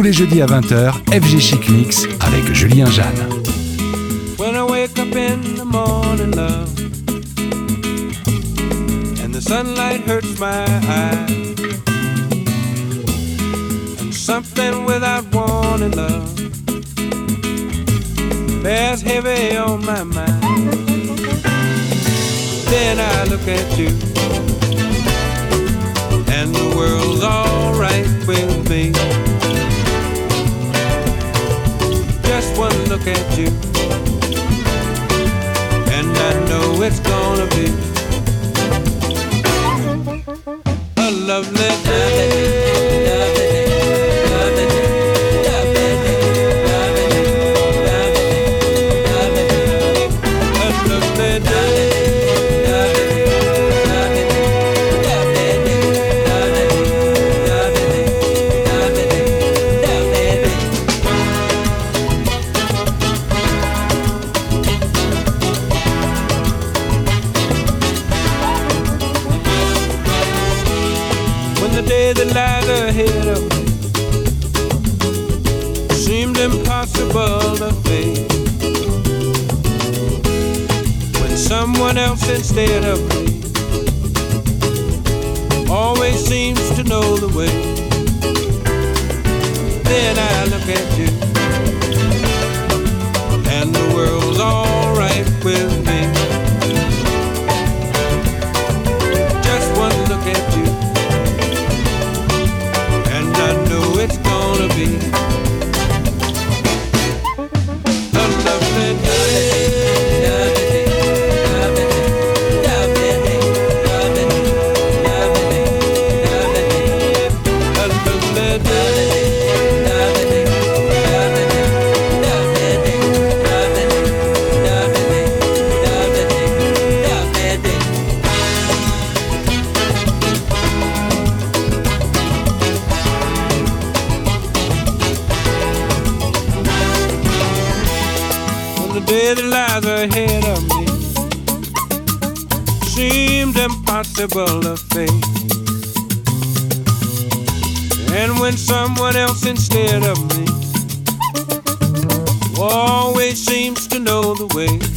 tous les jeudis à 20h, FG Chic Mix avec Julien Jeanne. When I wake up in the morning, love, and the sunlight hurts my eyes, and something without warning, love, bears heavy on my mind. Then I look at you, and the world's alright with me. One look at you and I know it's gonna be a lovely day. Instead of me always seems to know the way. Impossible to face. And when someone else instead of me always seems to know the way,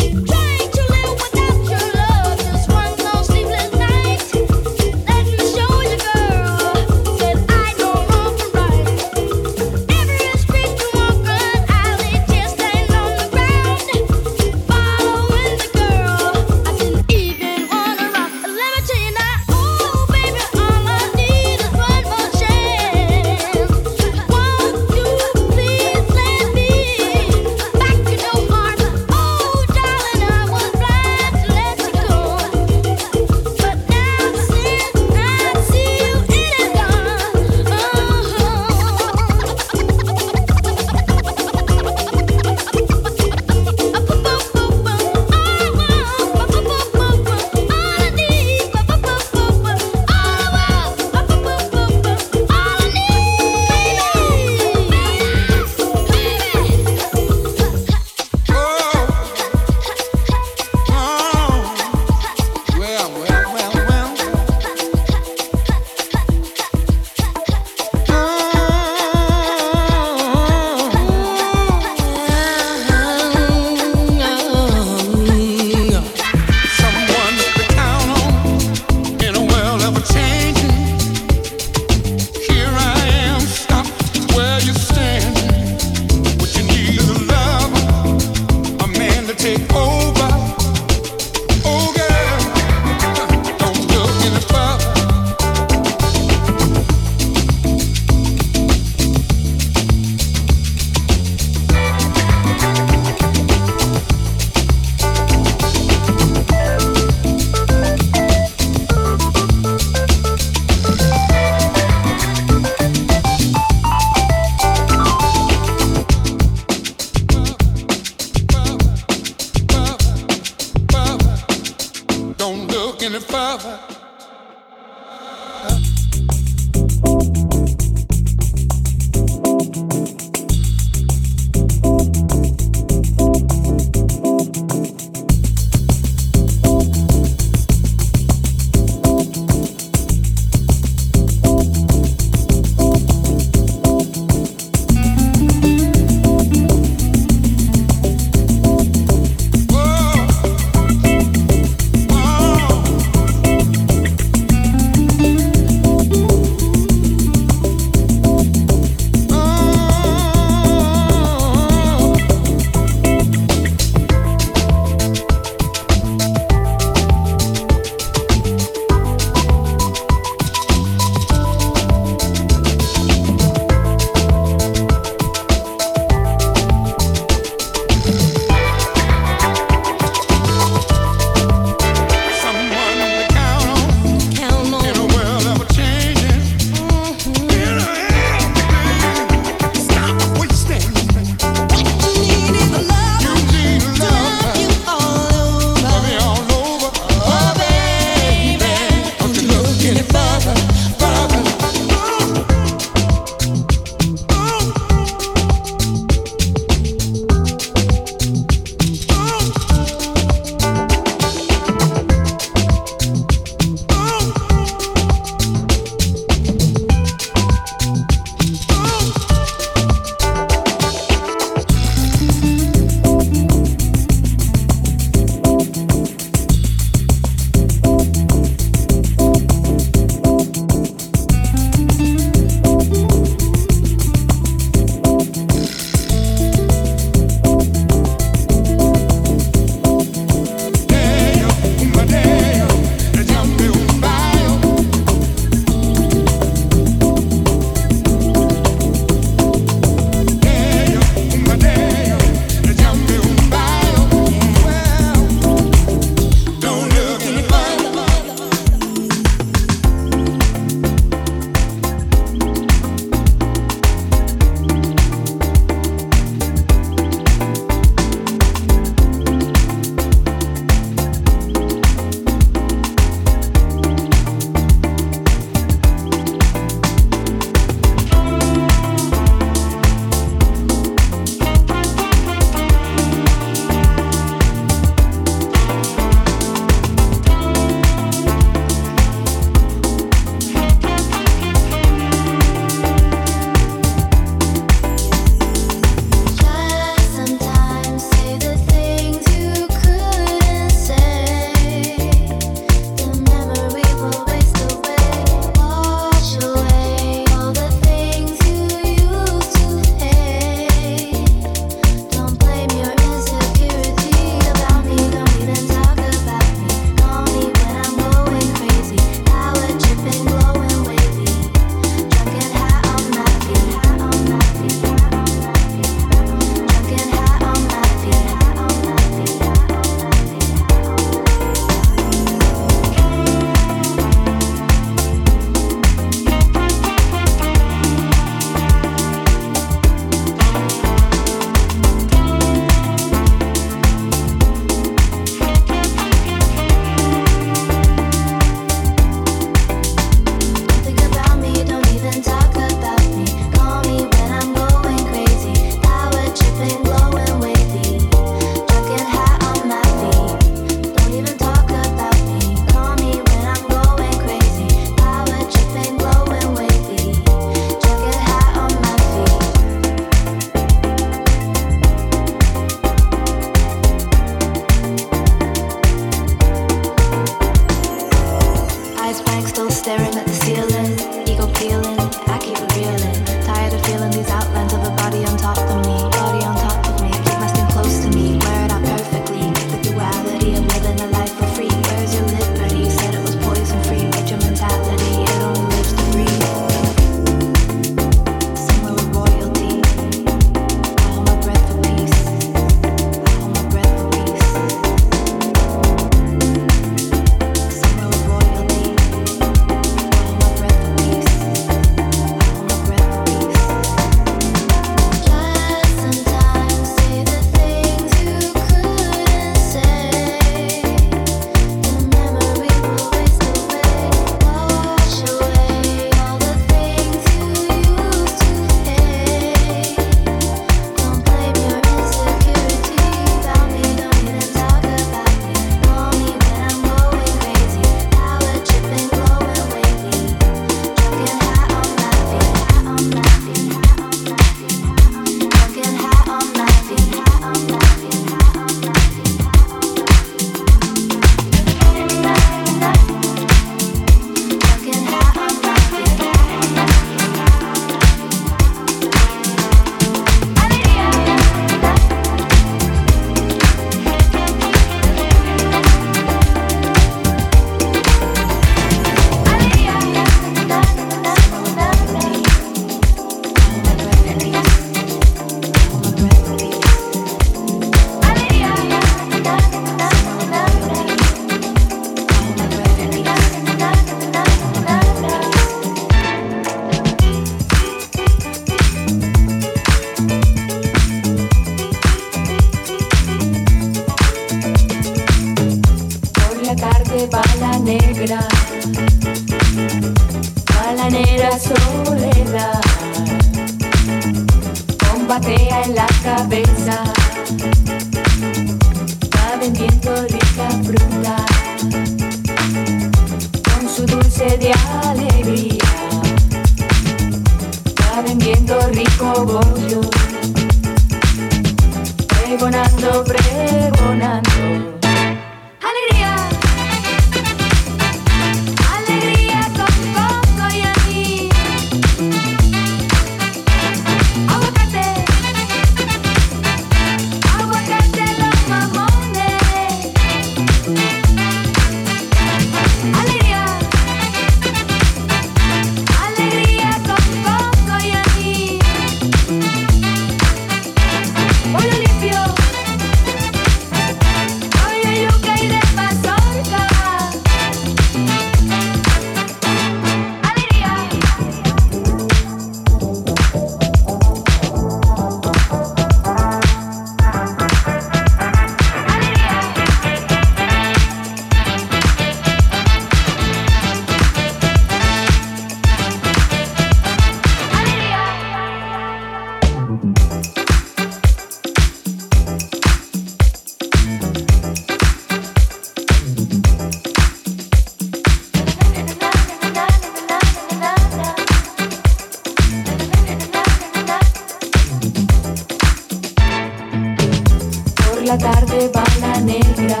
tarde bala negra,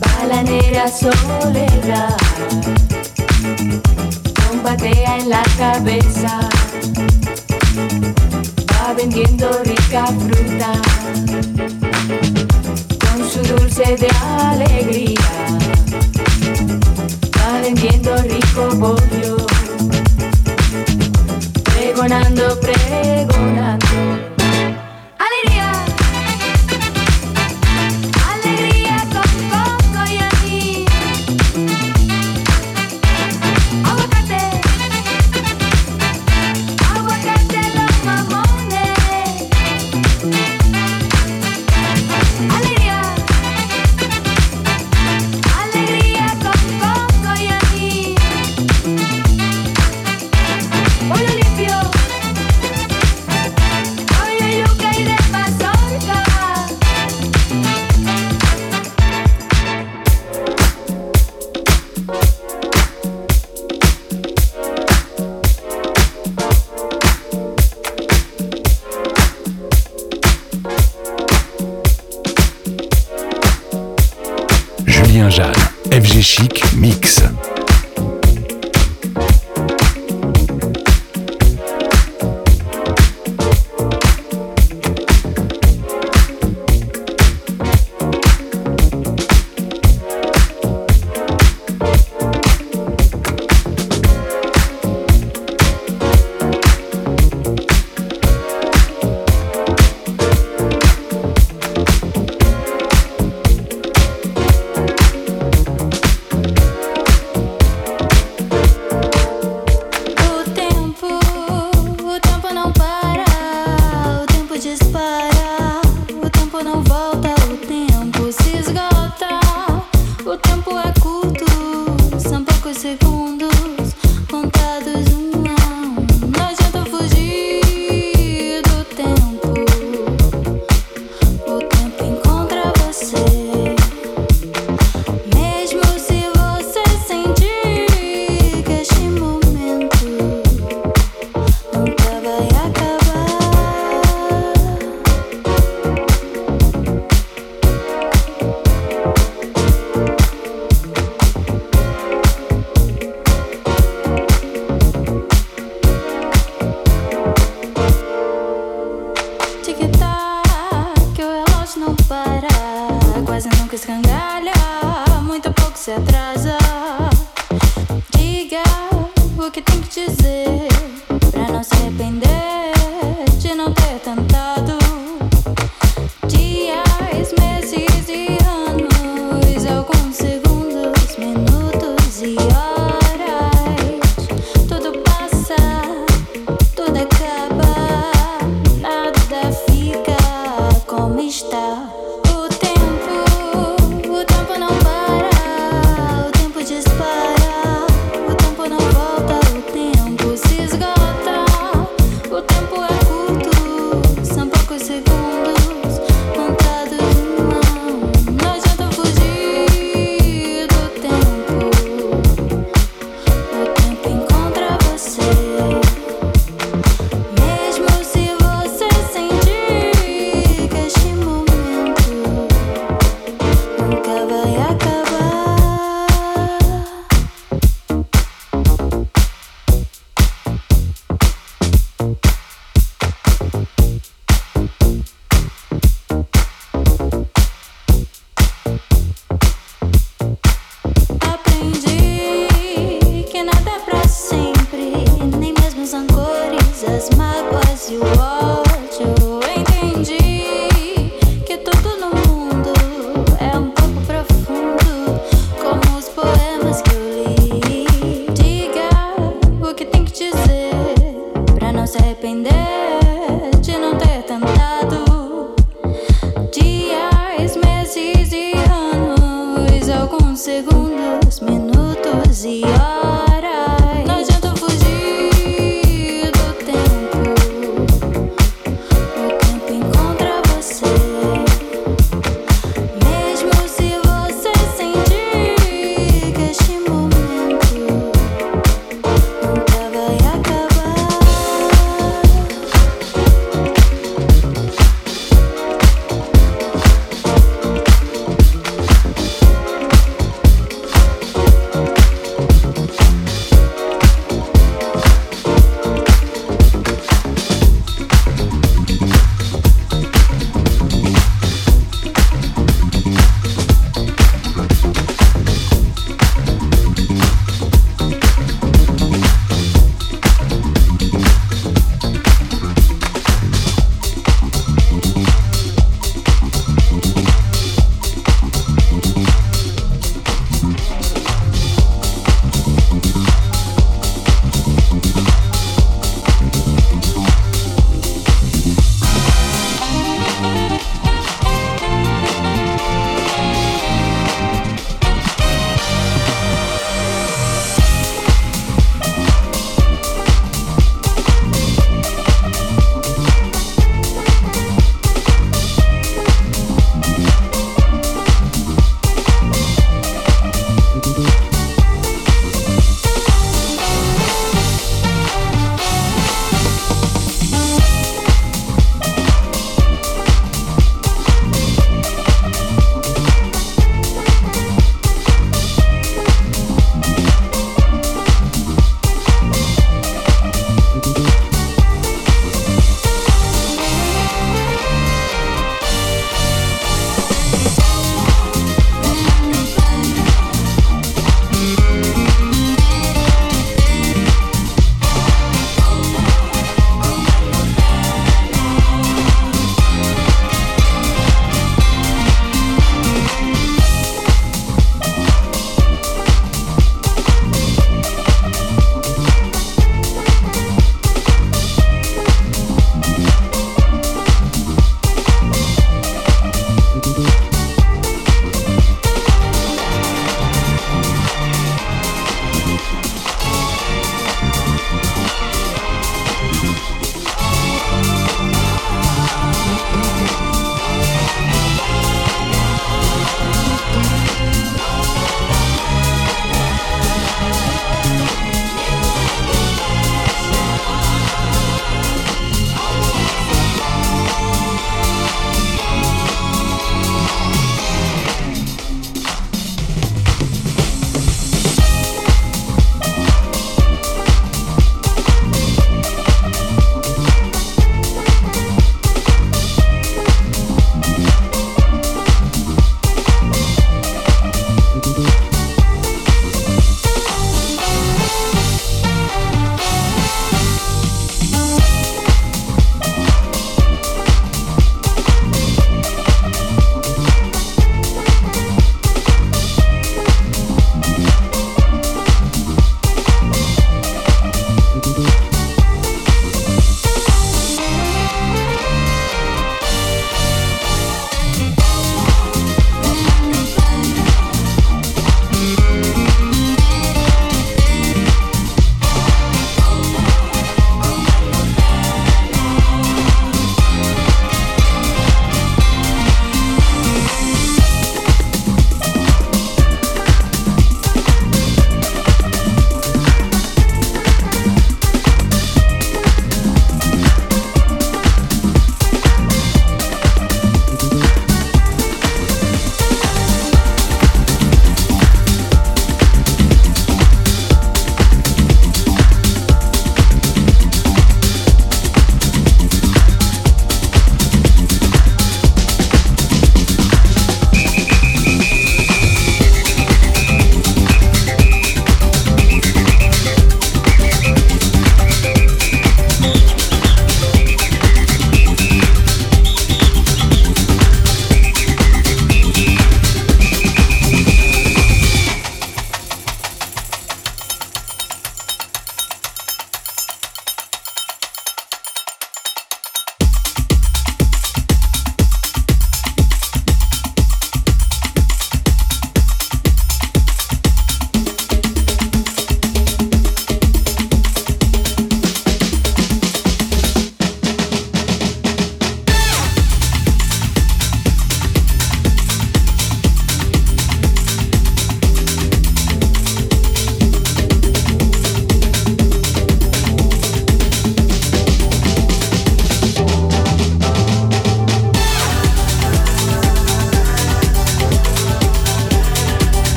bala negra soledad, combatea en la cabeza, va vendiendo rica fruta, con su dulce de alegría, va vendiendo rico bollo, pregonando, pregonando.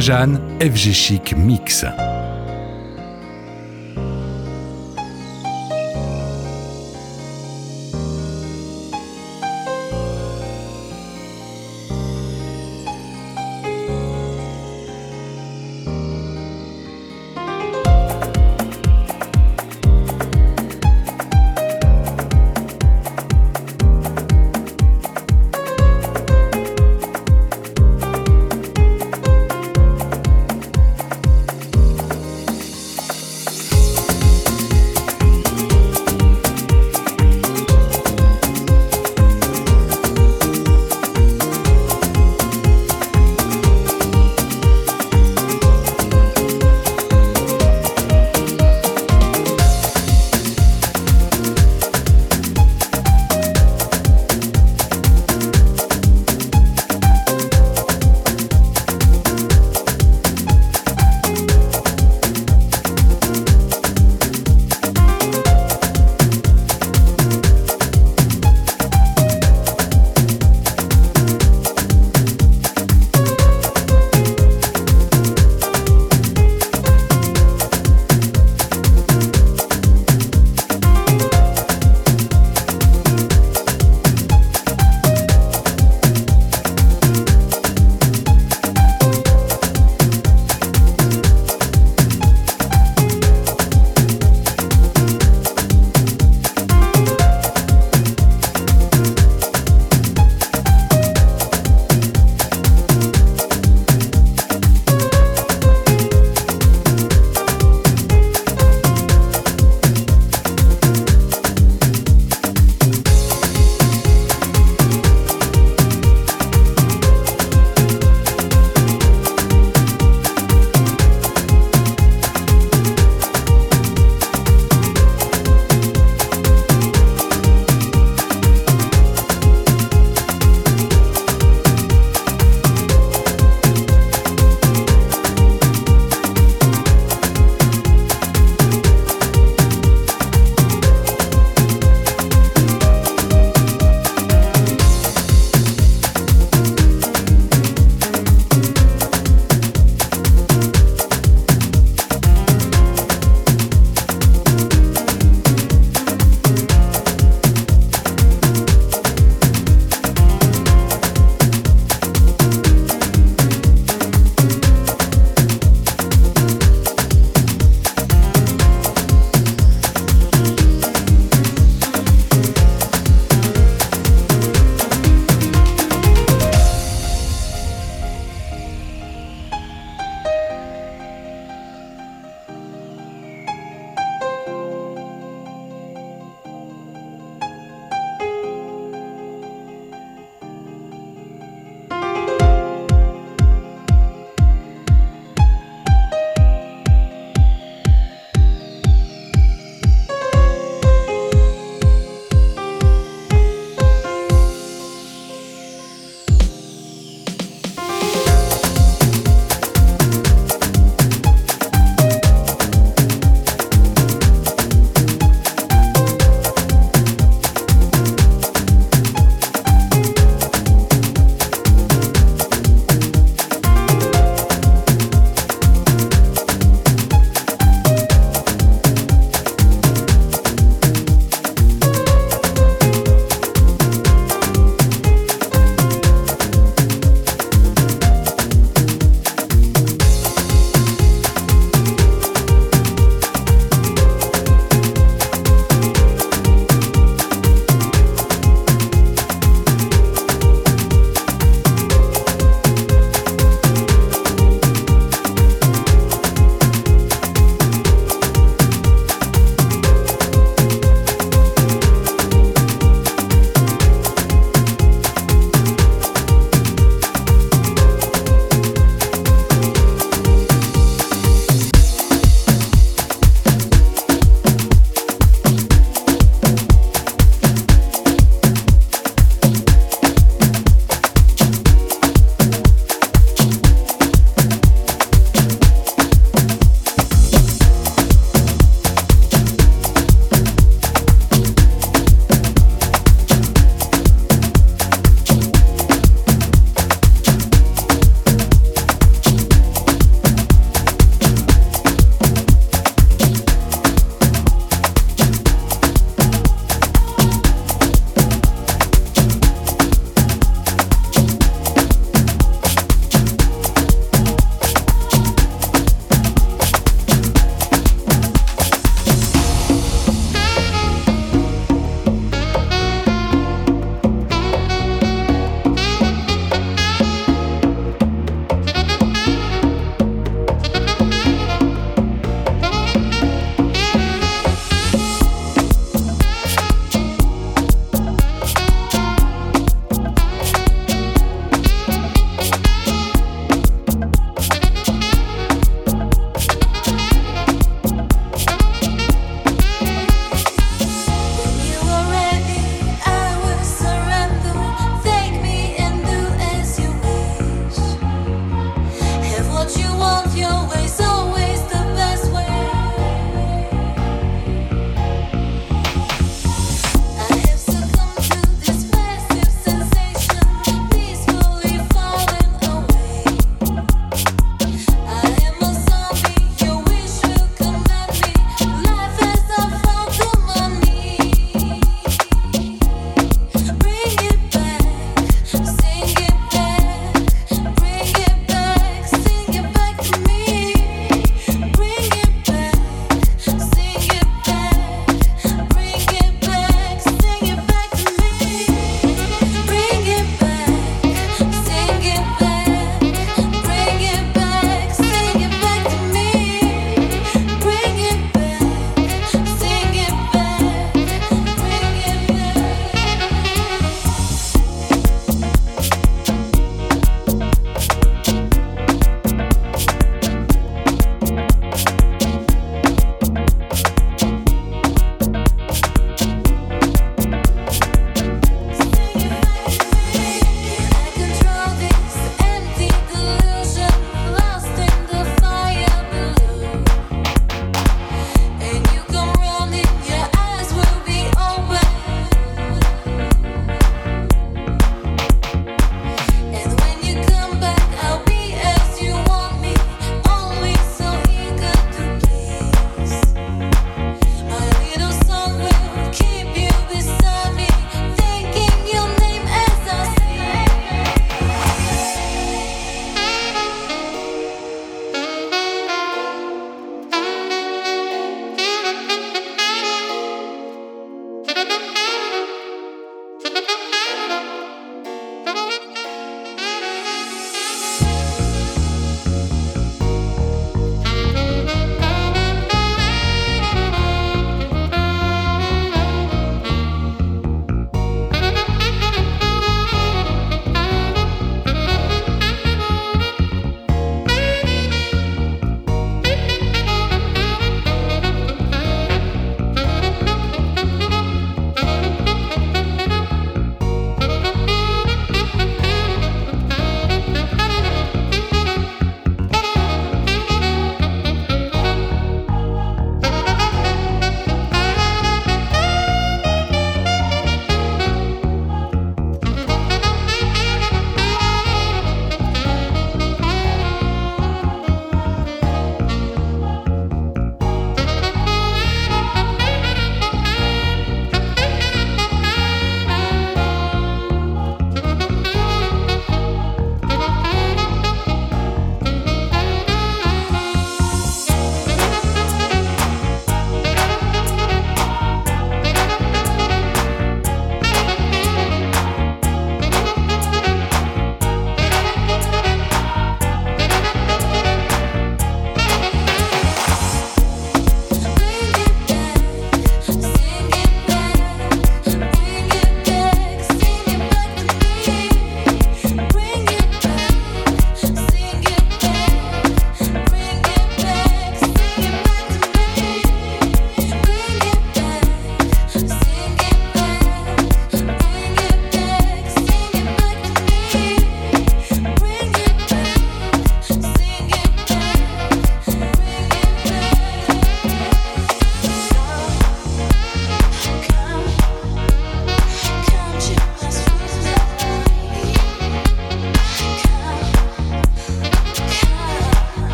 Jeanne, FG Chic Mix.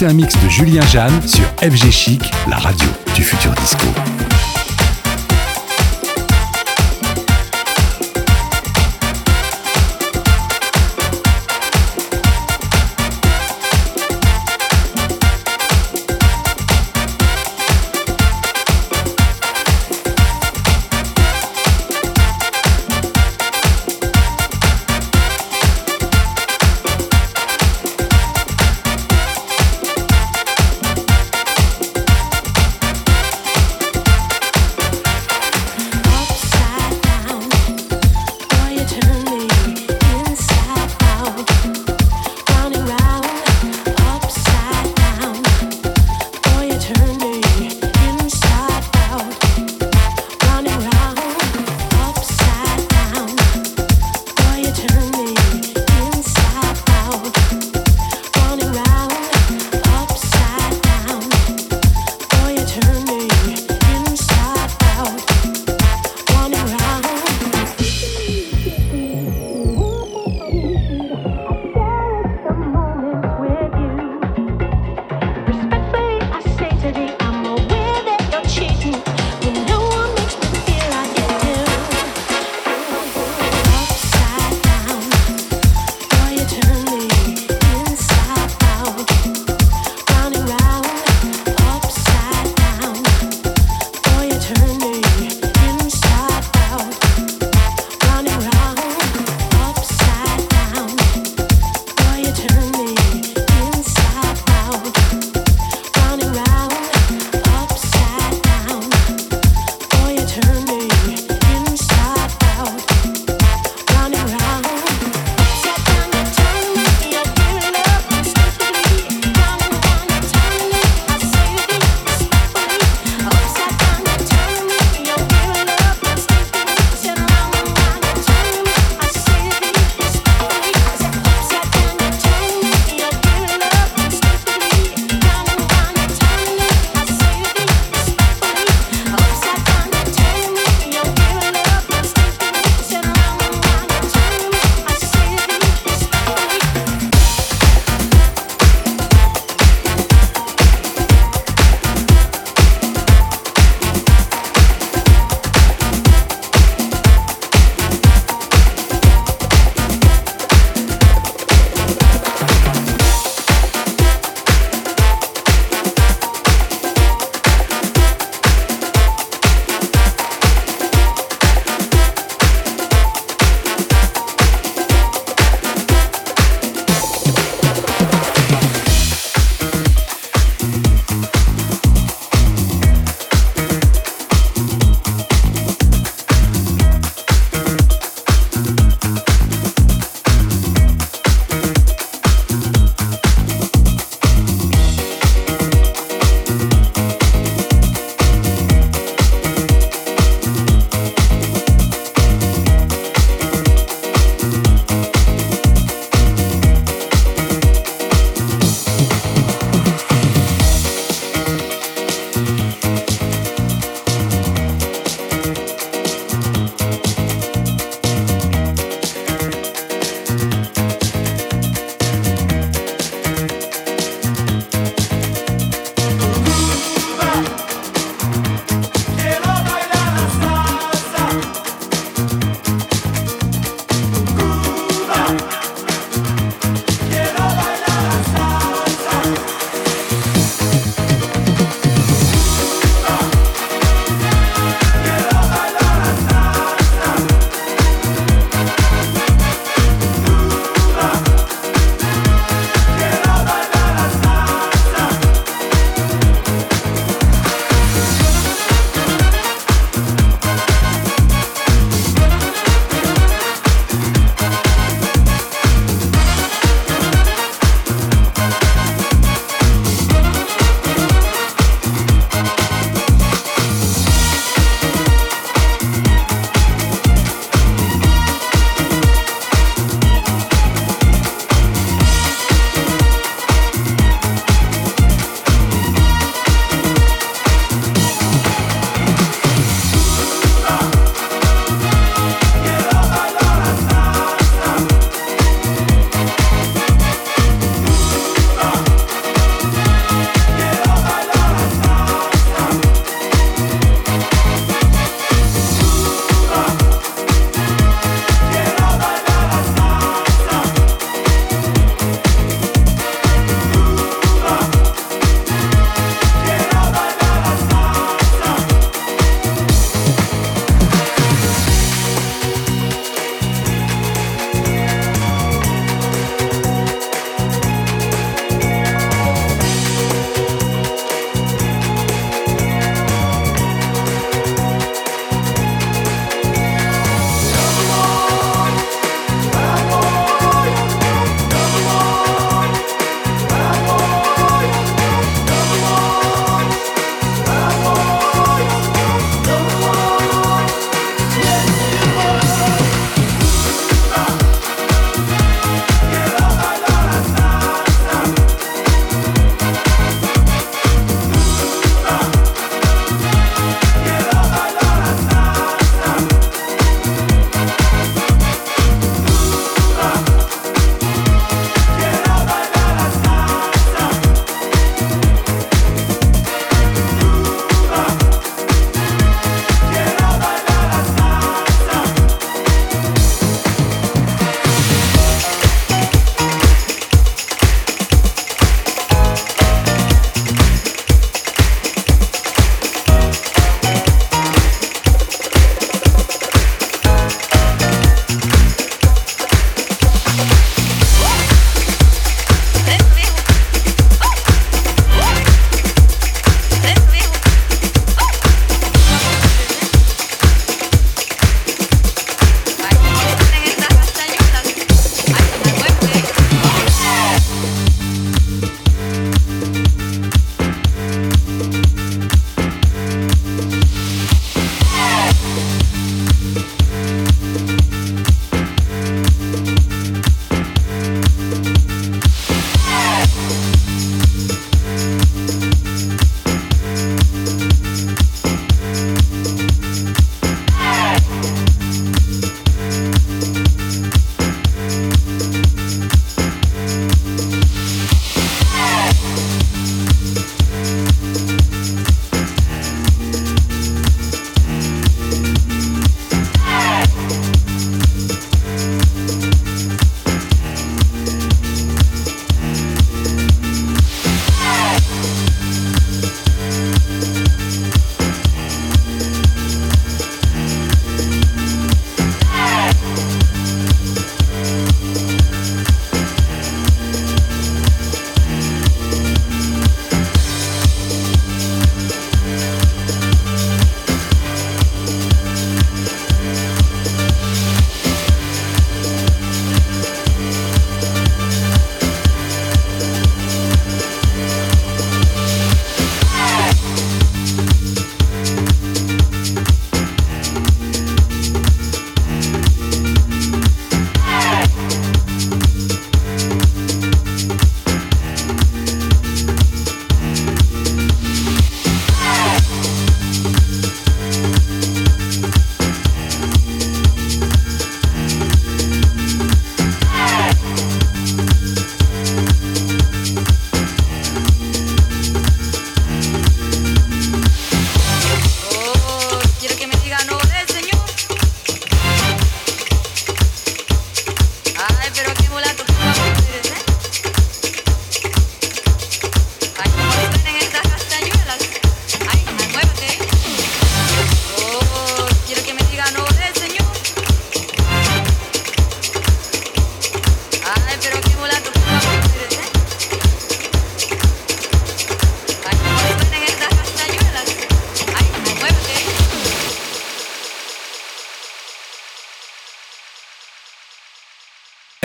Vous écoutez un mix de Julien Jeanne sur FG Chic, la radio du futur disco.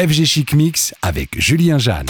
FG Chic Mix avec Julien Jeanne.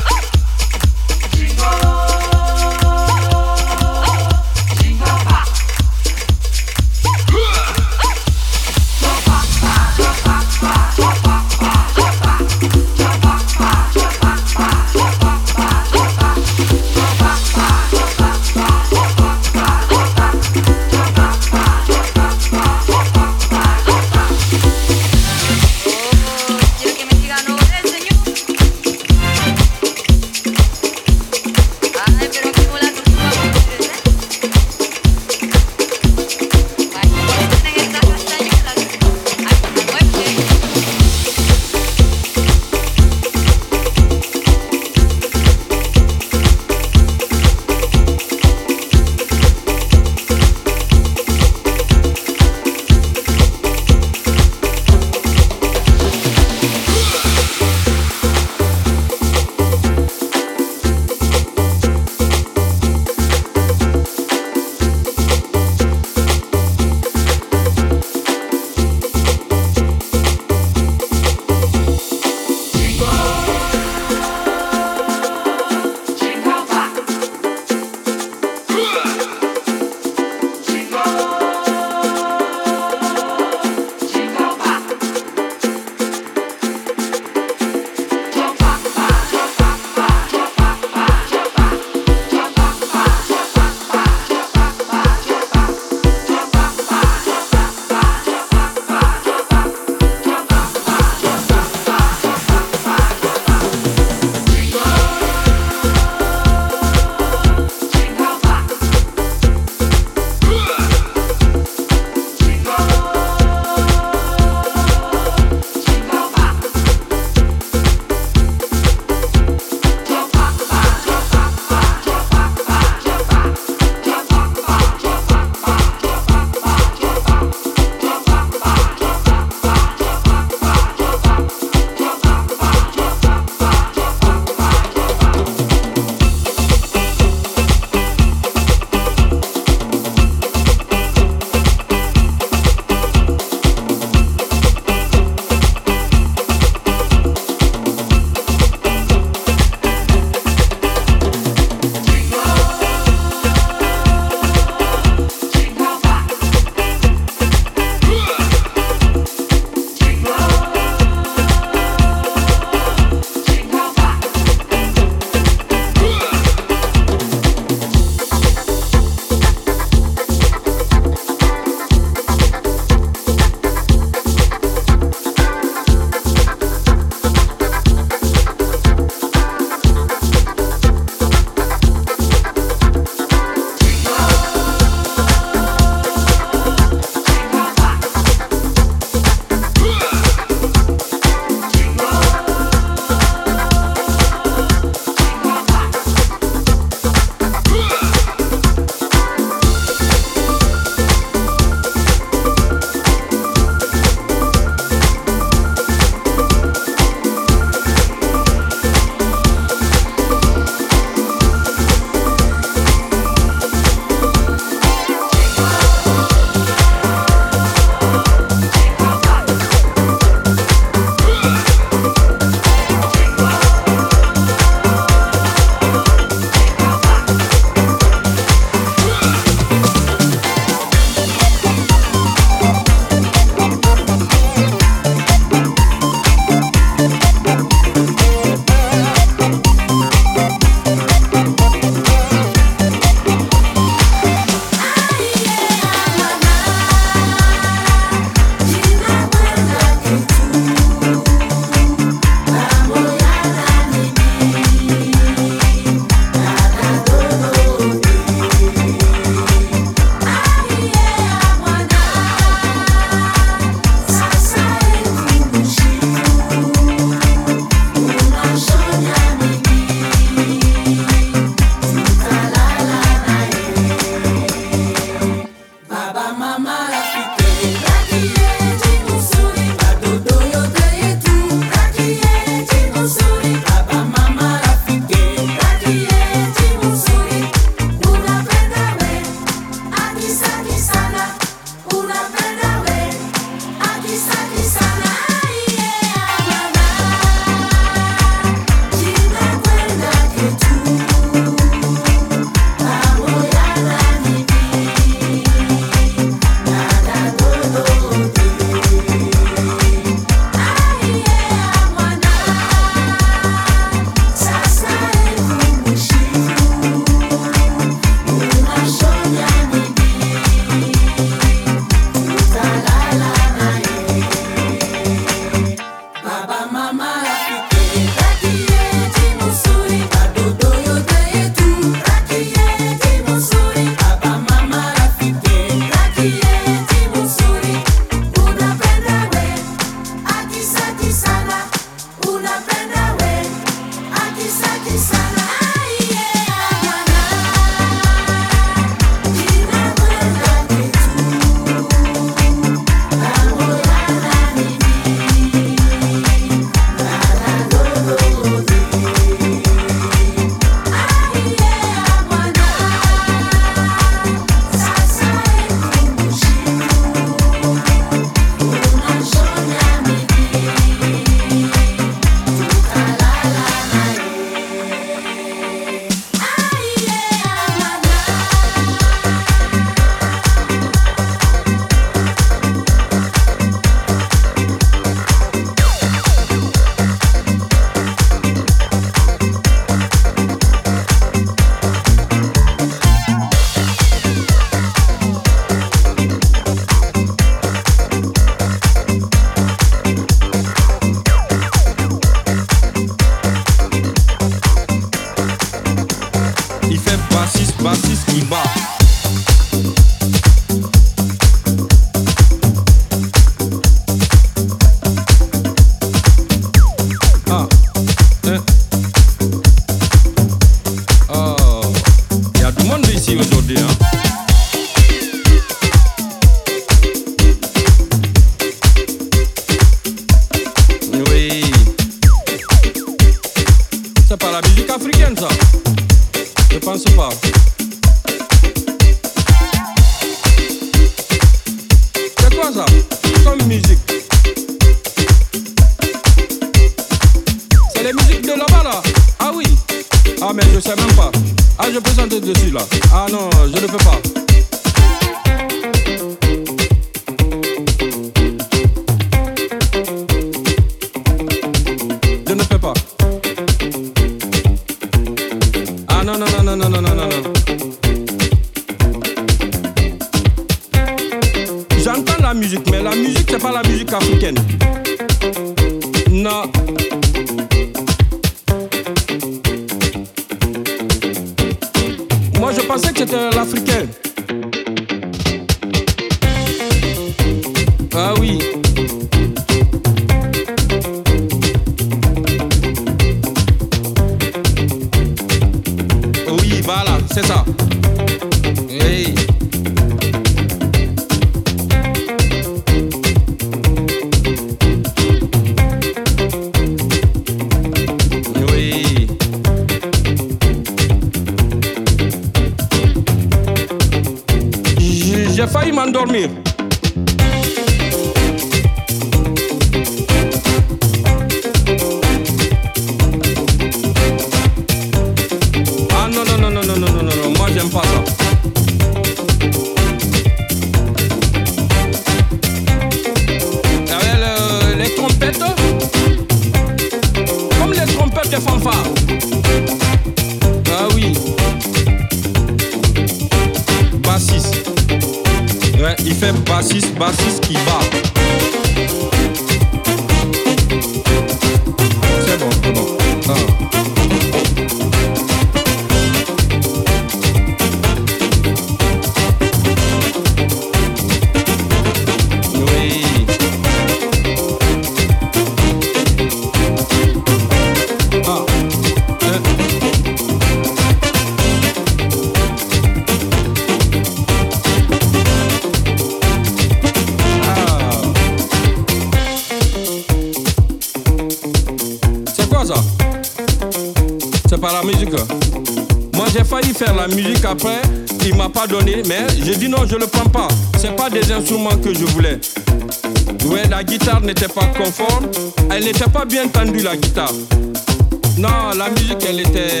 Non, la musique, elle était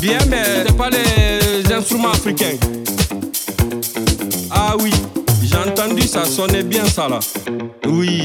bien, mais c'était pas les instruments africains. Ah oui, j'ai entendu ça sonnait bien ça là. Oui.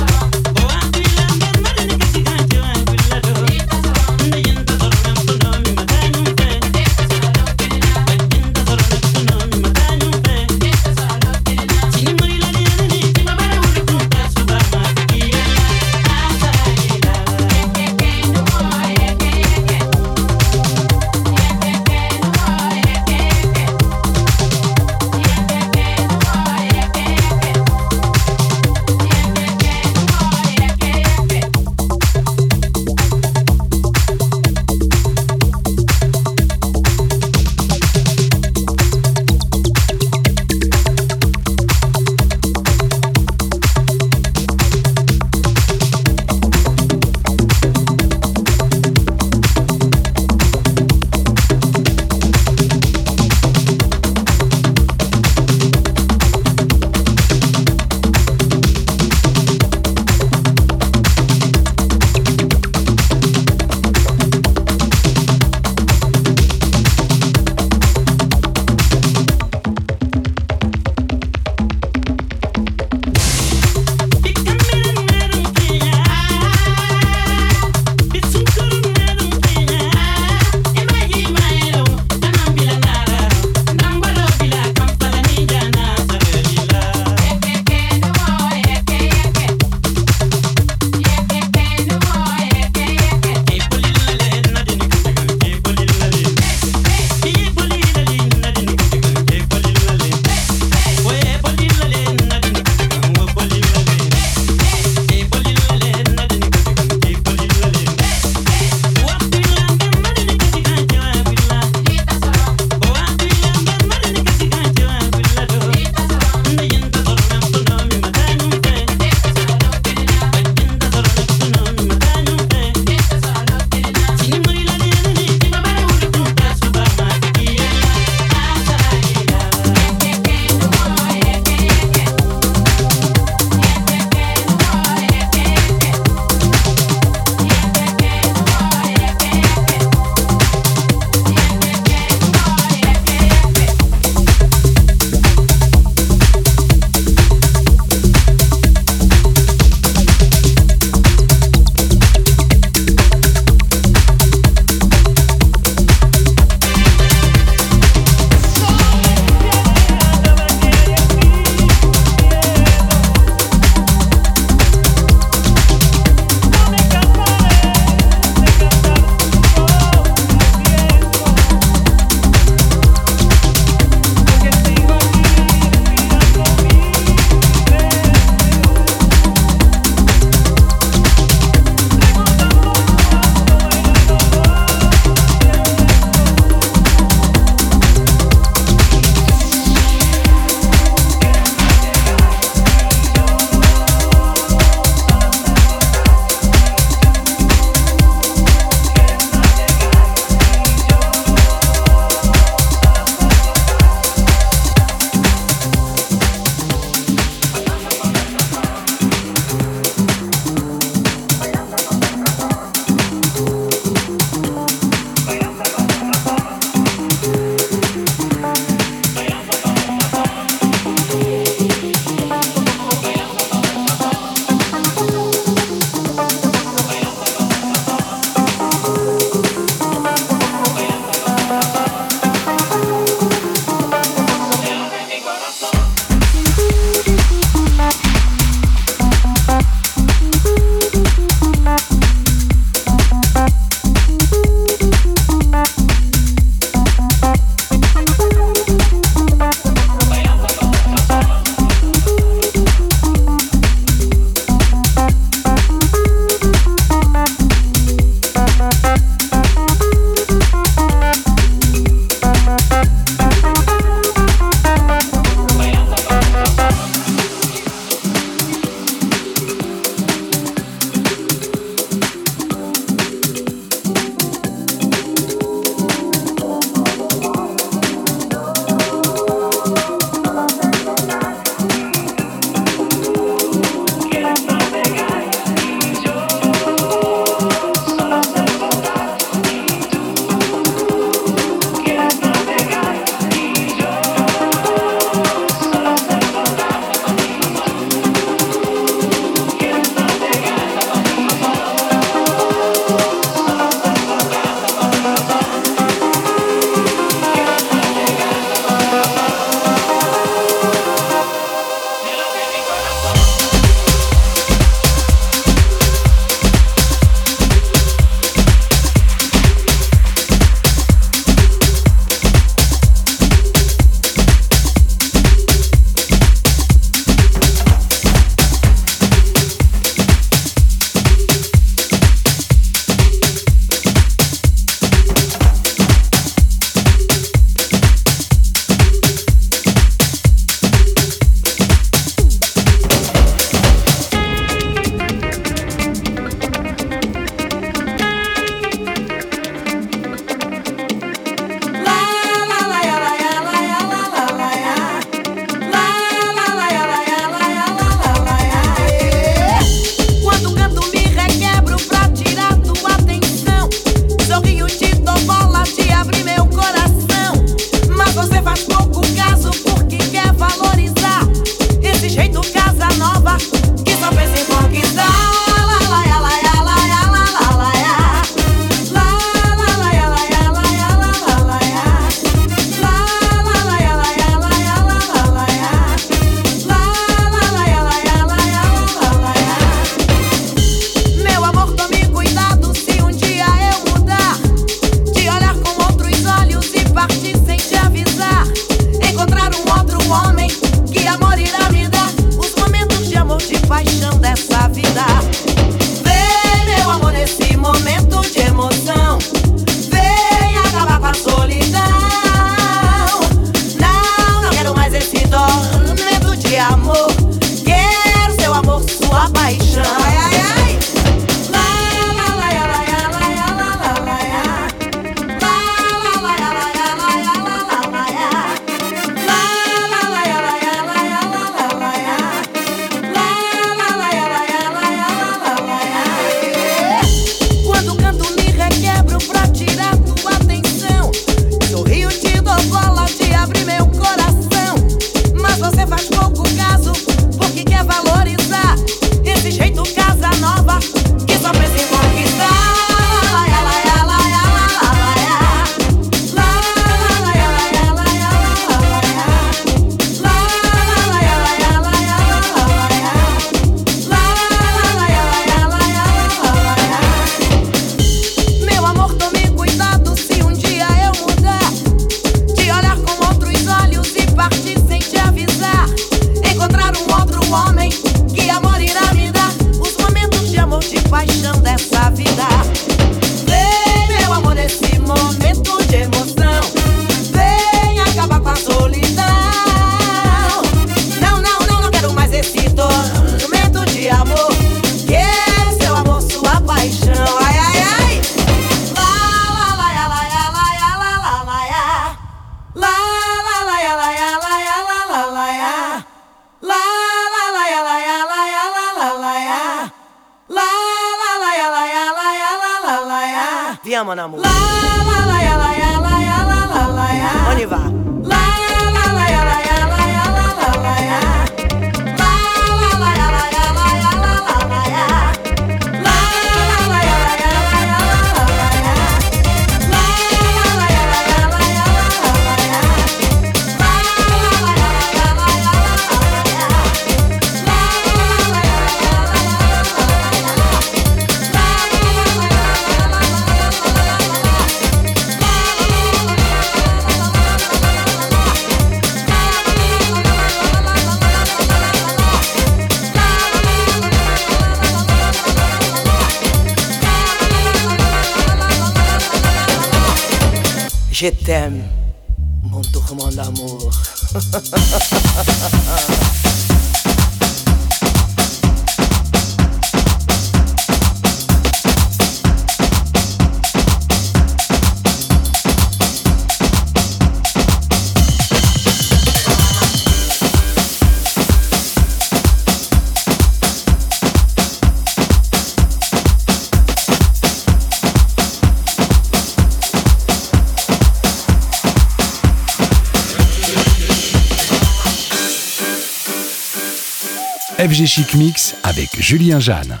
FG Chic Mix avec Julien Jeanne.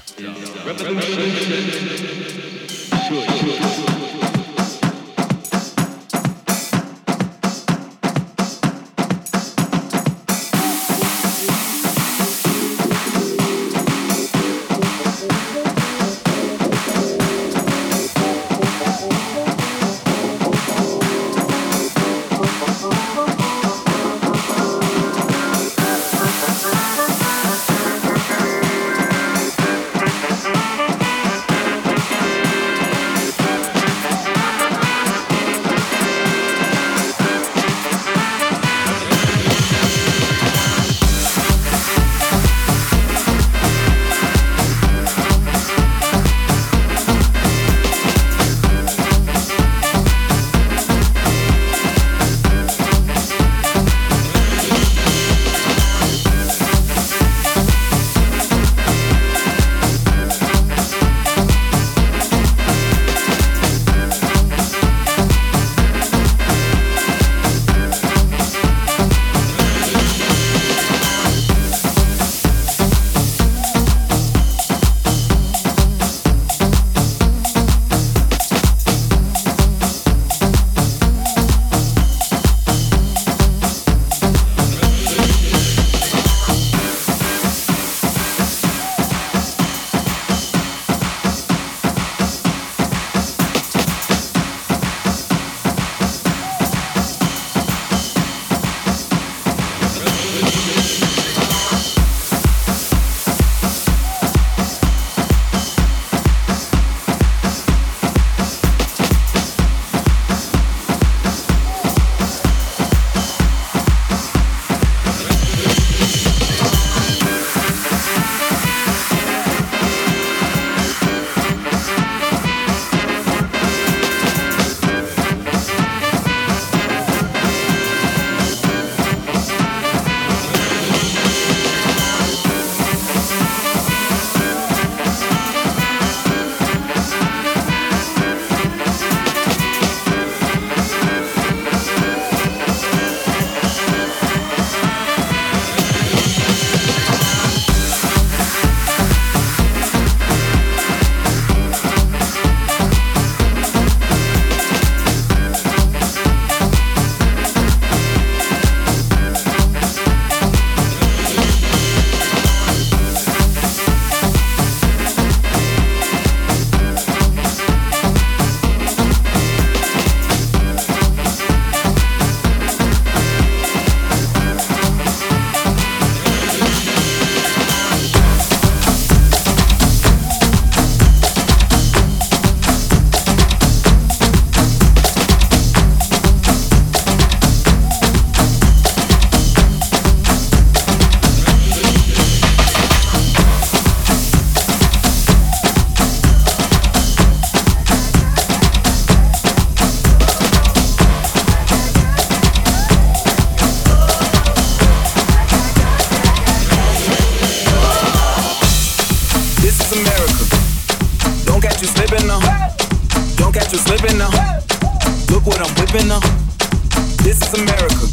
America.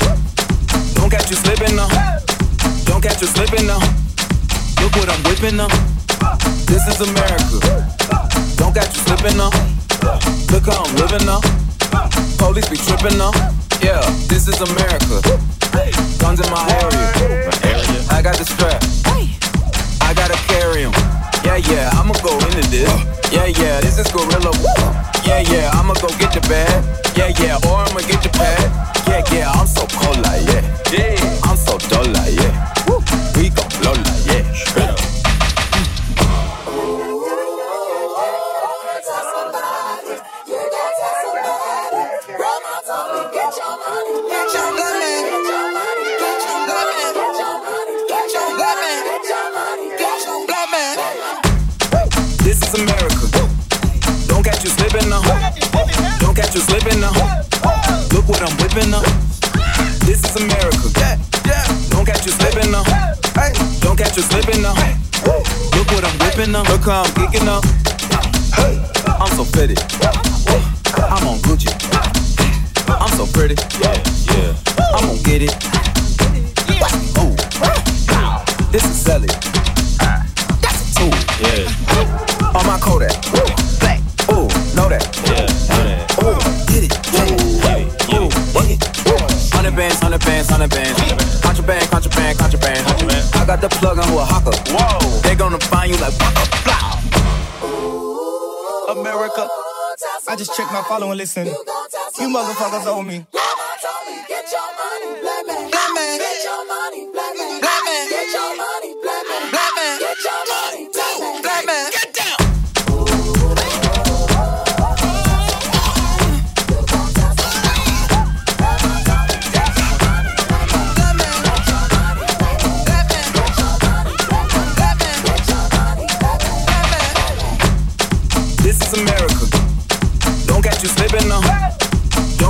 Don't catch you slipping now. Don't catch you slipping now. Look what I'm whipping up. This is America. Don't catch you slipping now. Look how I'm living now. Police be tripping now. Yeah, this is America. Guns in my area. I got the strap. I gotta carry 'em. Yeah, yeah, I'ma go into this. Yeah, yeah, this is Gorilla. Yeah, yeah, I'ma go get your bag. Yeah, yeah, or I'ma get your pad. Yeah, yeah, I'm so cold like yeah. Yeah, I'm so dull like yeah. We gon' blow like yeah. Straight up. This is America. Don't catch you slipping now. Don't catch you slipping now. Look what I'm whipping up. This is America. Don't catch you slipping now. Don't catch you slipping now. Look what I'm whipping up. Look how I'm kicking up. Hey, I'm so pretty. I'm on Gucci. I'm so pretty. Yeah, yeah. I'm gonna get it. Ooh. This is Sally. That's a tool. Yeah. On my Kodak. Hundred bands, hundred bands, hundred bands. Contraband, contraband, contraband. I got the plug on Oaxaca. Whoa. They gonna find you like waka, blah. America. I just checked my follow and listen. You motherfuckers owe me. Get your money, black man. Black man. Get your money, black man. Black man. Get your money, black man. Black man. Get your money, black man. Black man.